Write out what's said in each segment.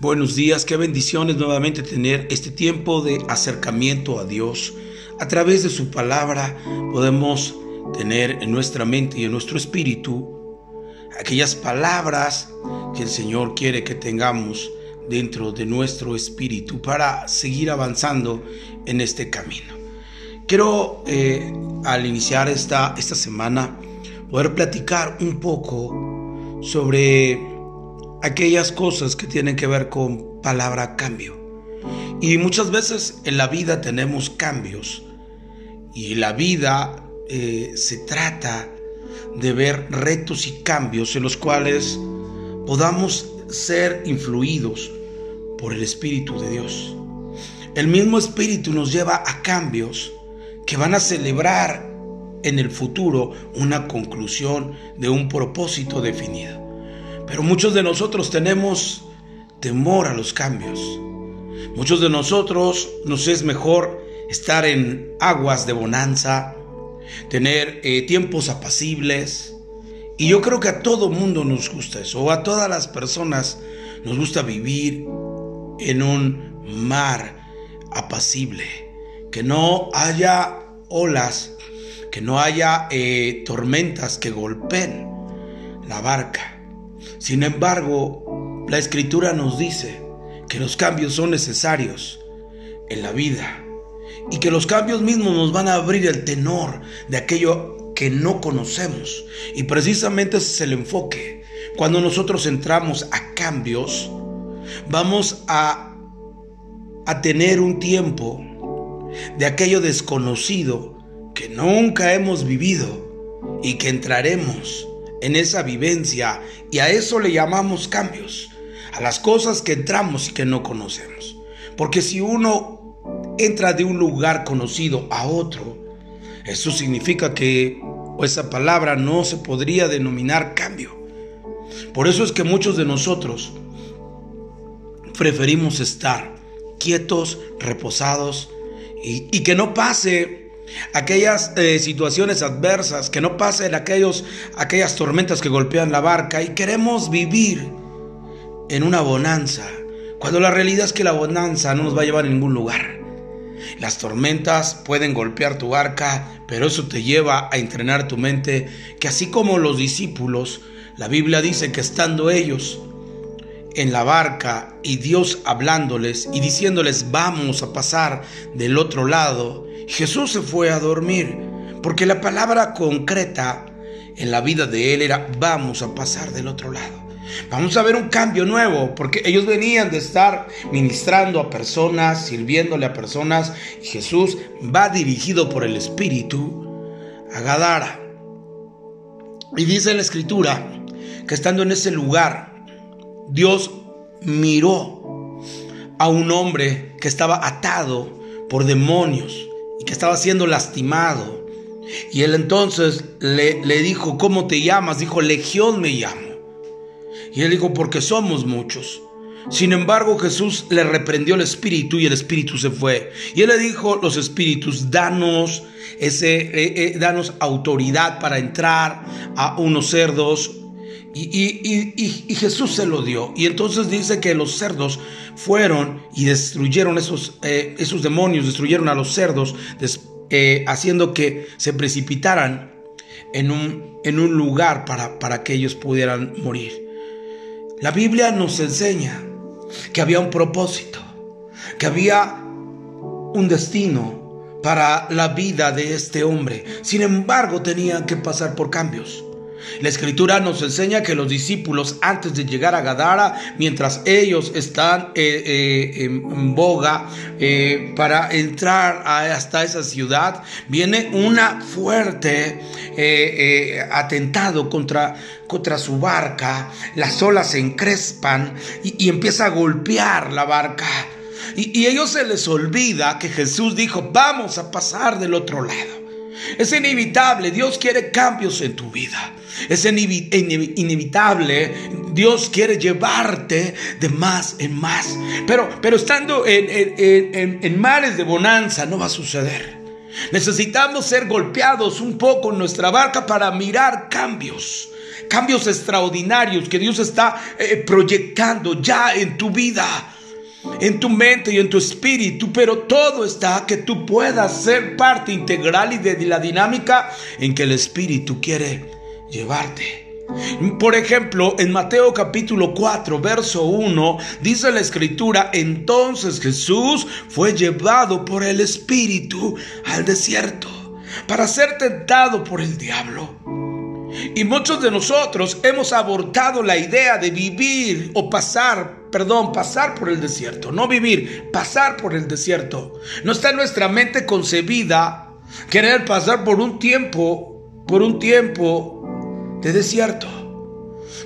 Buenos días, qué bendiciones nuevamente tener este tiempo de acercamiento a Dios. A través de su palabra podemos tener en nuestra mente y en nuestro espíritu aquellas palabras que el Señor quiere que tengamos dentro de nuestro espíritu para seguir avanzando en este camino. Quiero eh, al iniciar esta, esta semana poder platicar un poco sobre aquellas cosas que tienen que ver con palabra cambio. Y muchas veces en la vida tenemos cambios y la vida eh, se trata de ver retos y cambios en los cuales podamos ser influidos por el Espíritu de Dios. El mismo Espíritu nos lleva a cambios que van a celebrar en el futuro una conclusión de un propósito definido. Pero muchos de nosotros tenemos temor a los cambios. Muchos de nosotros nos es mejor estar en aguas de bonanza, tener eh, tiempos apacibles. Y yo creo que a todo mundo nos gusta eso, a todas las personas nos gusta vivir en un mar apacible, que no haya olas, que no haya eh, tormentas que golpeen la barca. Sin embargo, la escritura nos dice que los cambios son necesarios en la vida y que los cambios mismos nos van a abrir el tenor de aquello que no conocemos. Y precisamente ese es el enfoque. Cuando nosotros entramos a cambios, vamos a, a tener un tiempo de aquello desconocido que nunca hemos vivido y que entraremos en esa vivencia y a eso le llamamos cambios, a las cosas que entramos y que no conocemos. Porque si uno entra de un lugar conocido a otro, eso significa que esa palabra no se podría denominar cambio. Por eso es que muchos de nosotros preferimos estar quietos, reposados y, y que no pase aquellas eh, situaciones adversas, que no pasen aquellos, aquellas tormentas que golpean la barca y queremos vivir en una bonanza, cuando la realidad es que la bonanza no nos va a llevar a ningún lugar. Las tormentas pueden golpear tu barca, pero eso te lleva a entrenar tu mente, que así como los discípulos, la Biblia dice que estando ellos en la barca y Dios hablándoles y diciéndoles vamos a pasar del otro lado, Jesús se fue a dormir, porque la palabra concreta en la vida de él era vamos a pasar del otro lado. Vamos a ver un cambio nuevo, porque ellos venían de estar ministrando a personas, sirviéndole a personas, y Jesús va dirigido por el Espíritu a Gadara. Y dice la escritura que estando en ese lugar, Dios miró a un hombre que estaba atado por demonios que estaba siendo lastimado. Y él entonces le, le dijo, ¿cómo te llamas? Dijo, Legión me llamo. Y él dijo, porque somos muchos. Sin embargo, Jesús le reprendió el espíritu y el espíritu se fue. Y él le dijo, los espíritus, danos ese, eh, eh, danos autoridad para entrar a unos cerdos y, Jesús se lo dio. Y entonces dice que los cerdos fueron y destruyeron esos, eh, demonios, destruyeron a los cerdos, eh, haciendo que se precipitaran en un, lugar para, para que ellos pudieran morir. La Biblia nos enseña que había un propósito, que había un destino para la vida de este hombre. Sin embargo, tenían que pasar por cambios. La escritura nos enseña que los discípulos antes de llegar a Gadara, mientras ellos están eh, eh, en boga eh, para entrar hasta esa ciudad, viene una fuerte atentado contra, contra su barca, las olas se encrespan y, empieza a golpear la barca. Y, y a ellos se les olvida que Jesús dijo, vamos a pasar del otro lado. Es inevitable, Dios quiere cambios en tu vida. Es inevitable, Dios quiere llevarte de más en más. Pero, pero estando en, en, en mares de bonanza no va a suceder. Necesitamos ser golpeados un poco en nuestra barca para mirar cambios cambios extraordinarios que Dios está eh, proyectando ya en tu vida, en tu mente y en tu espíritu, pero todo está que tú puedas ser parte integral y de la dinámica en que el espíritu quiere llevarte. Por ejemplo, en Mateo capítulo 4, verso 1, dice la escritura, entonces Jesús fue llevado por el Espíritu al desierto para ser tentado por el diablo. Y muchos de nosotros hemos abortado la idea de vivir o pasar, perdón, pasar por el desierto. No vivir, pasar por el desierto. No está en nuestra mente concebida querer pasar por un tiempo, por un tiempo de desierto.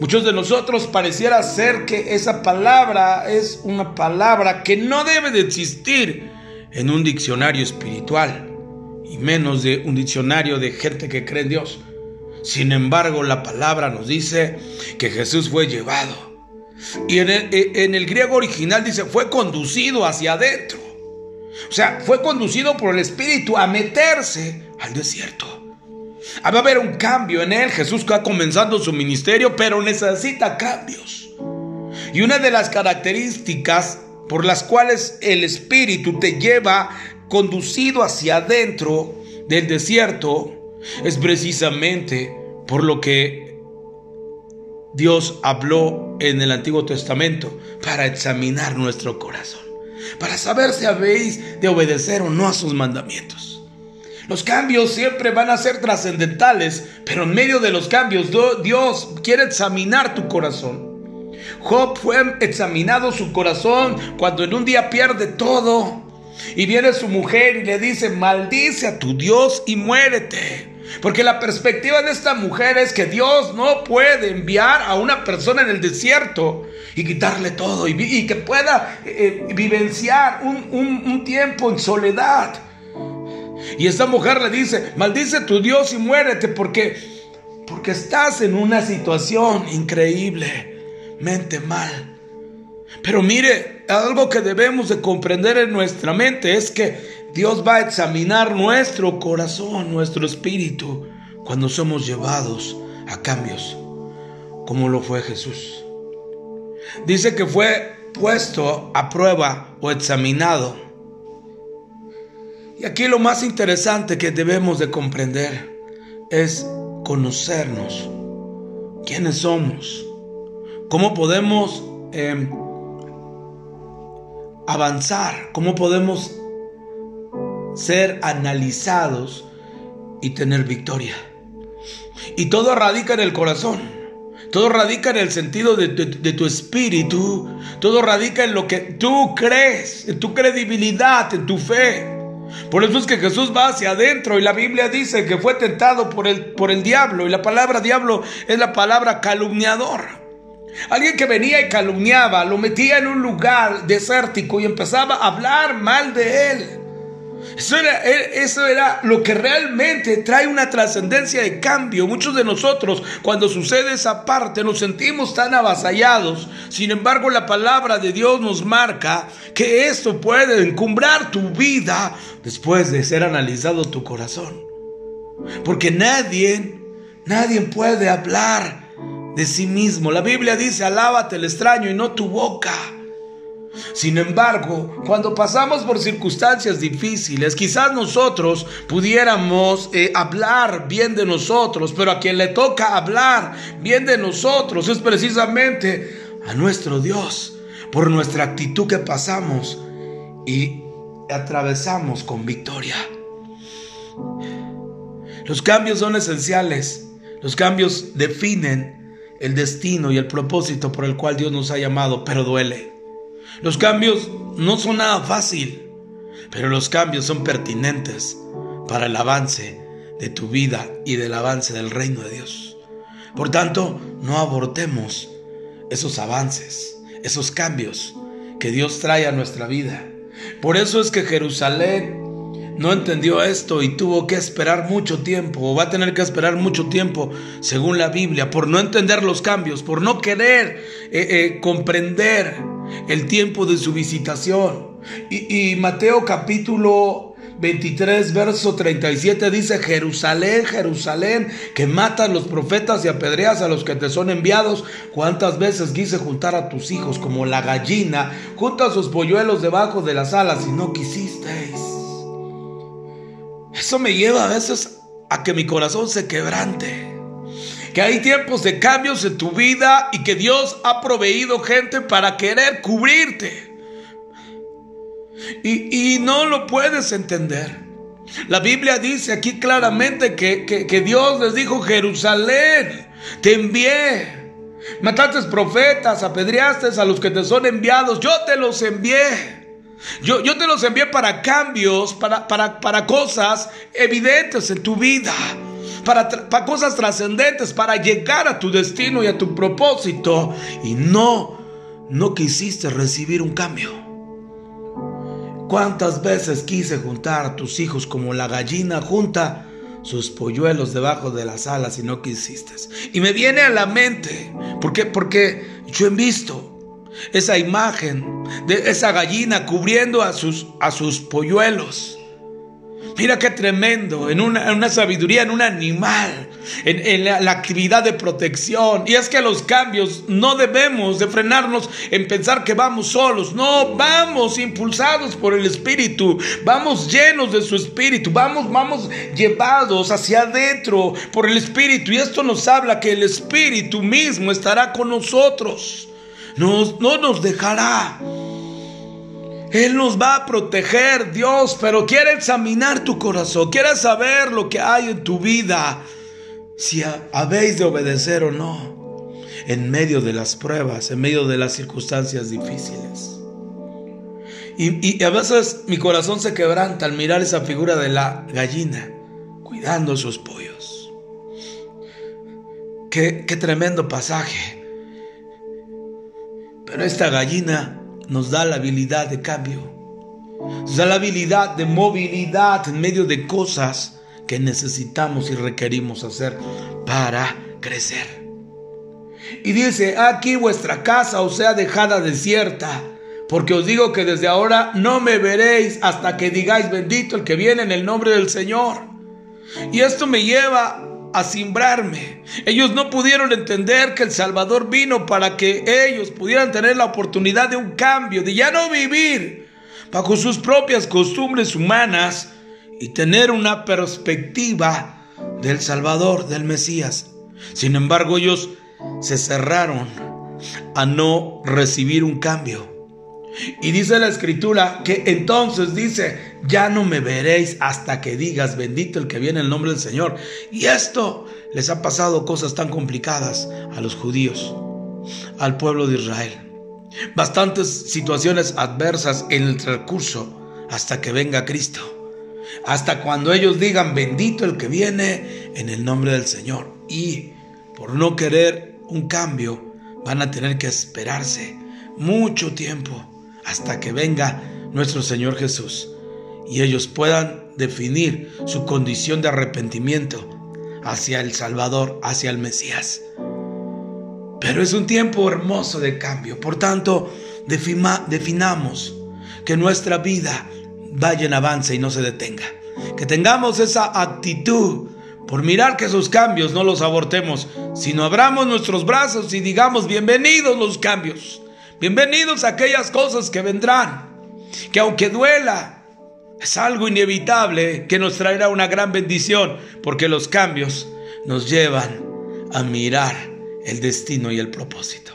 Muchos de nosotros pareciera ser que esa palabra es una palabra que no debe de existir en un diccionario espiritual y menos de un diccionario de gente que cree en Dios. Sin embargo, la palabra nos dice que Jesús fue llevado. Y en el, en el, griego original dice, fue conducido hacia adentro. O sea, fue conducido por el Espíritu a meterse al desierto. Va a haber un cambio en él. Jesús está comenzando su ministerio, pero necesita cambios. Y una de las características por las cuales el Espíritu te lleva conducido hacia adentro del desierto es precisamente por lo que Dios habló en el Antiguo Testamento para examinar nuestro corazón, para saber si habéis de obedecer o no a sus mandamientos. Los cambios siempre van a ser trascendentales, pero en medio de los cambios Dios quiere examinar tu corazón. Job fue examinado su corazón cuando en un día pierde todo y viene su mujer y le dice, maldice a tu Dios y muérete. Porque la perspectiva de esta mujer es que Dios no puede enviar a una persona en el desierto y quitarle todo y, que pueda eh, vivenciar un, un tiempo en soledad. Y esta mujer le dice, maldice tu Dios y muérete porque, porque estás en una situación increíblemente mal. Pero mire, algo que debemos de comprender en nuestra mente es que Dios va a examinar nuestro corazón, nuestro espíritu, cuando somos llevados a cambios, como lo fue Jesús. Dice que fue puesto a prueba o examinado. Y aquí lo más interesante que debemos de comprender es conocernos, quiénes somos, cómo podemos em, avanzar, cómo podemos ser analizados y tener victoria. Y todo radica en el corazón. Todo radica en el sentido de, tu espíritu. Todo radica en lo que tú crees, en tu credibilidad, en tu fe. Por eso es que Jesús va hacia adentro y la Biblia dice que fue tentado por el, por el diablo. Y la palabra diablo es la palabra calumniador. Alguien que venía y calumniaba, lo metía en un lugar desértico y empezaba a hablar mal de él. Eso era, eso era, lo que realmente trae una trascendencia de cambio. Muchos de nosotros, cuando sucede esa parte, nos sentimos tan avasallados. Sin embargo, la palabra de Dios nos marca que esto puede encumbrar tu vida después de ser analizado tu corazón. Porque nadie, nadie puede hablar de sí mismo. La Biblia dice, alábate el extraño y no tu boca. Sin embargo, cuando pasamos por circunstancias difíciles, quizás nosotros pudiéramos eh, hablar bien de nosotros, pero a quien le toca hablar bien de nosotros es precisamente a nuestro Dios, por nuestra actitud que pasamos y atravesamos con victoria. Los cambios son esenciales, los cambios definen el destino y el propósito por el cual Dios nos ha llamado, pero duele. Los cambios no son nada fácil, pero los cambios son pertinentes para el avance de tu vida y del avance del reino de Dios. Por tanto, no abortemos esos avances, esos cambios que Dios trae a nuestra vida. Por eso es que Jerusalén no entendió esto y tuvo que esperar mucho tiempo, o va a tener que esperar mucho tiempo, según la Biblia, por no entender los cambios, por no querer eh, eh, comprender el tiempo de su visitación. Y, Mateo capítulo 23, verso 37 dice, Jerusalén, Jerusalén, que matas los profetas y apedreas a los que te son enviados. ¿Cuántas veces quise juntar a tus hijos como la gallina junta sus polluelos debajo de las alas y no quisisteis? Eso me lleva a veces a que mi corazón se quebrante. Que hay tiempos de cambios en tu vida y que Dios ha proveído gente para querer cubrirte. Y, no lo puedes entender. La Biblia dice aquí claramente que, que, Dios les dijo, Jerusalén, te envié. Mataste profetas, apedreaste a los que te son enviados, yo te los envié. Yo, yo te los envié para cambios, para, para, para cosas evidentes en tu vida, para, para cosas trascendentes, para llegar a tu destino y a tu propósito. Y no, no quisiste recibir un cambio. ¿Cuántas veces quise juntar a tus hijos como la gallina junta sus polluelos debajo de las alas y no quisiste? Y me viene a la mente, porque porque yo he visto esa imagen de esa gallina cubriendo a sus a sus polluelos. Mira qué tremendo, en una, sabiduría, en un animal, en, la, la, actividad de protección. Y es que los cambios no debemos de frenarnos en pensar que vamos solos. No, vamos impulsados por el Espíritu, vamos llenos de su Espíritu, vamos, vamos llevados hacia adentro por el Espíritu. Y esto nos habla que el Espíritu mismo estará con nosotros. No nos dejará. Él nos va a proteger, Dios, pero quiere examinar tu corazón, quiere saber lo que hay en tu vida, si habéis de obedecer o no, en medio de las pruebas, en medio de las circunstancias difíciles. Y, a veces mi corazón se quebranta al mirar esa figura de la gallina cuidando sus pollos. Qué, qué tremendo pasaje. Esta gallina nos da la habilidad de cambio, nos da la habilidad de movilidad en medio de cosas que necesitamos y requerimos hacer para crecer. Y dice, aquí vuestra casa os sea dejada desierta, porque os digo que desde ahora no me veréis hasta que digáis bendito el que viene en el nombre del Señor. Y esto me lleva a simbrarme. Ellos no pudieron entender que el Salvador vino para que ellos pudieran tener la oportunidad de un cambio, de ya no vivir bajo sus propias costumbres humanas y tener una perspectiva del Salvador, del Mesías. Sin embargo, ellos se cerraron a no recibir un cambio. Y dice la escritura que entonces dice, ya no me veréis hasta que digas, bendito el que viene en el nombre del Señor. Y esto les ha pasado cosas tan complicadas a los judíos, al pueblo de Israel. Bastantes situaciones adversas en el transcurso hasta que venga Cristo. Hasta cuando ellos digan, bendito el que viene en el nombre del Señor. Y por no querer un cambio, van a tener que esperarse mucho tiempo hasta que venga nuestro Señor Jesús y ellos puedan definir su condición de arrepentimiento hacia el Salvador, hacia el Mesías. Pero es un tiempo hermoso de cambio, por tanto, definamos que nuestra vida vaya en avance y no se detenga. Que tengamos esa actitud por mirar que esos cambios no los abortemos, sino abramos nuestros brazos y digamos bienvenidos los cambios. Bienvenidos a aquellas cosas que vendrán, que aunque duela, es algo inevitable que nos traerá una gran bendición, porque los cambios nos llevan a mirar el destino y el propósito.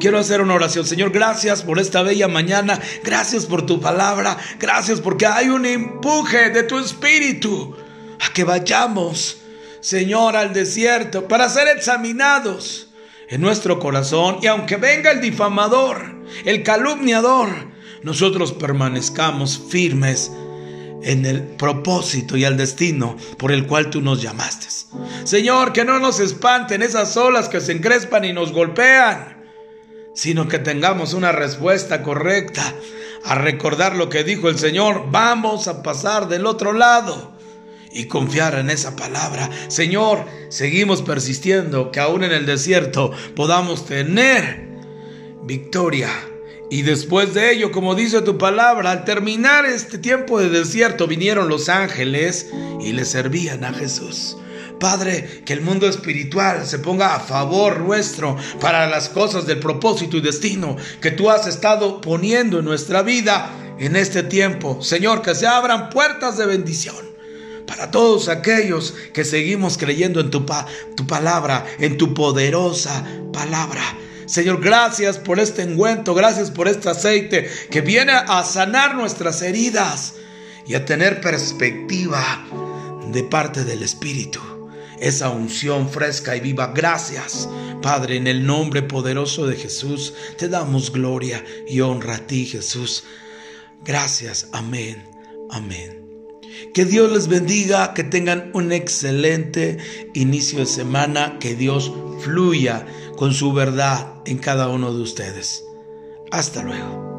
Quiero hacer una oración. Señor, gracias por esta bella mañana. Gracias por tu palabra. Gracias porque hay un empuje de tu espíritu a que vayamos, Señor, al desierto para ser examinados en nuestro corazón y aunque venga el difamador, el calumniador, nosotros permanezcamos firmes en el propósito y el destino por el cual tú nos llamaste. Señor, que no nos espanten esas olas que se encrespan y nos golpean, sino que tengamos una respuesta correcta a recordar lo que dijo el Señor, vamos a pasar del otro lado y confiar en esa palabra. Señor, seguimos persistiendo que aún en el desierto podamos tener victoria Y después de ello, como dice tu palabra, al terminar este tiempo de desierto vinieron los ángeles y le servían a Jesús. Padre, que el mundo espiritual se ponga a favor nuestro para las cosas del propósito y destino que tú has estado poniendo en nuestra vida en este tiempo. Señor, que se abran puertas de bendición para todos aquellos que seguimos creyendo en tu, tu palabra, en tu poderosa palabra. Señor, gracias por este engüento, gracias por este aceite que viene a sanar nuestras heridas y a tener perspectiva de parte del Espíritu. Esa unción fresca y viva. Gracias, Padre, en el nombre poderoso de Jesús. Te damos gloria y honra a ti, Jesús. Gracias. Amén. Amén. Que Dios les bendiga, que tengan un excelente inicio de semana, que Dios fluya con su verdad en cada uno de ustedes. Hasta luego.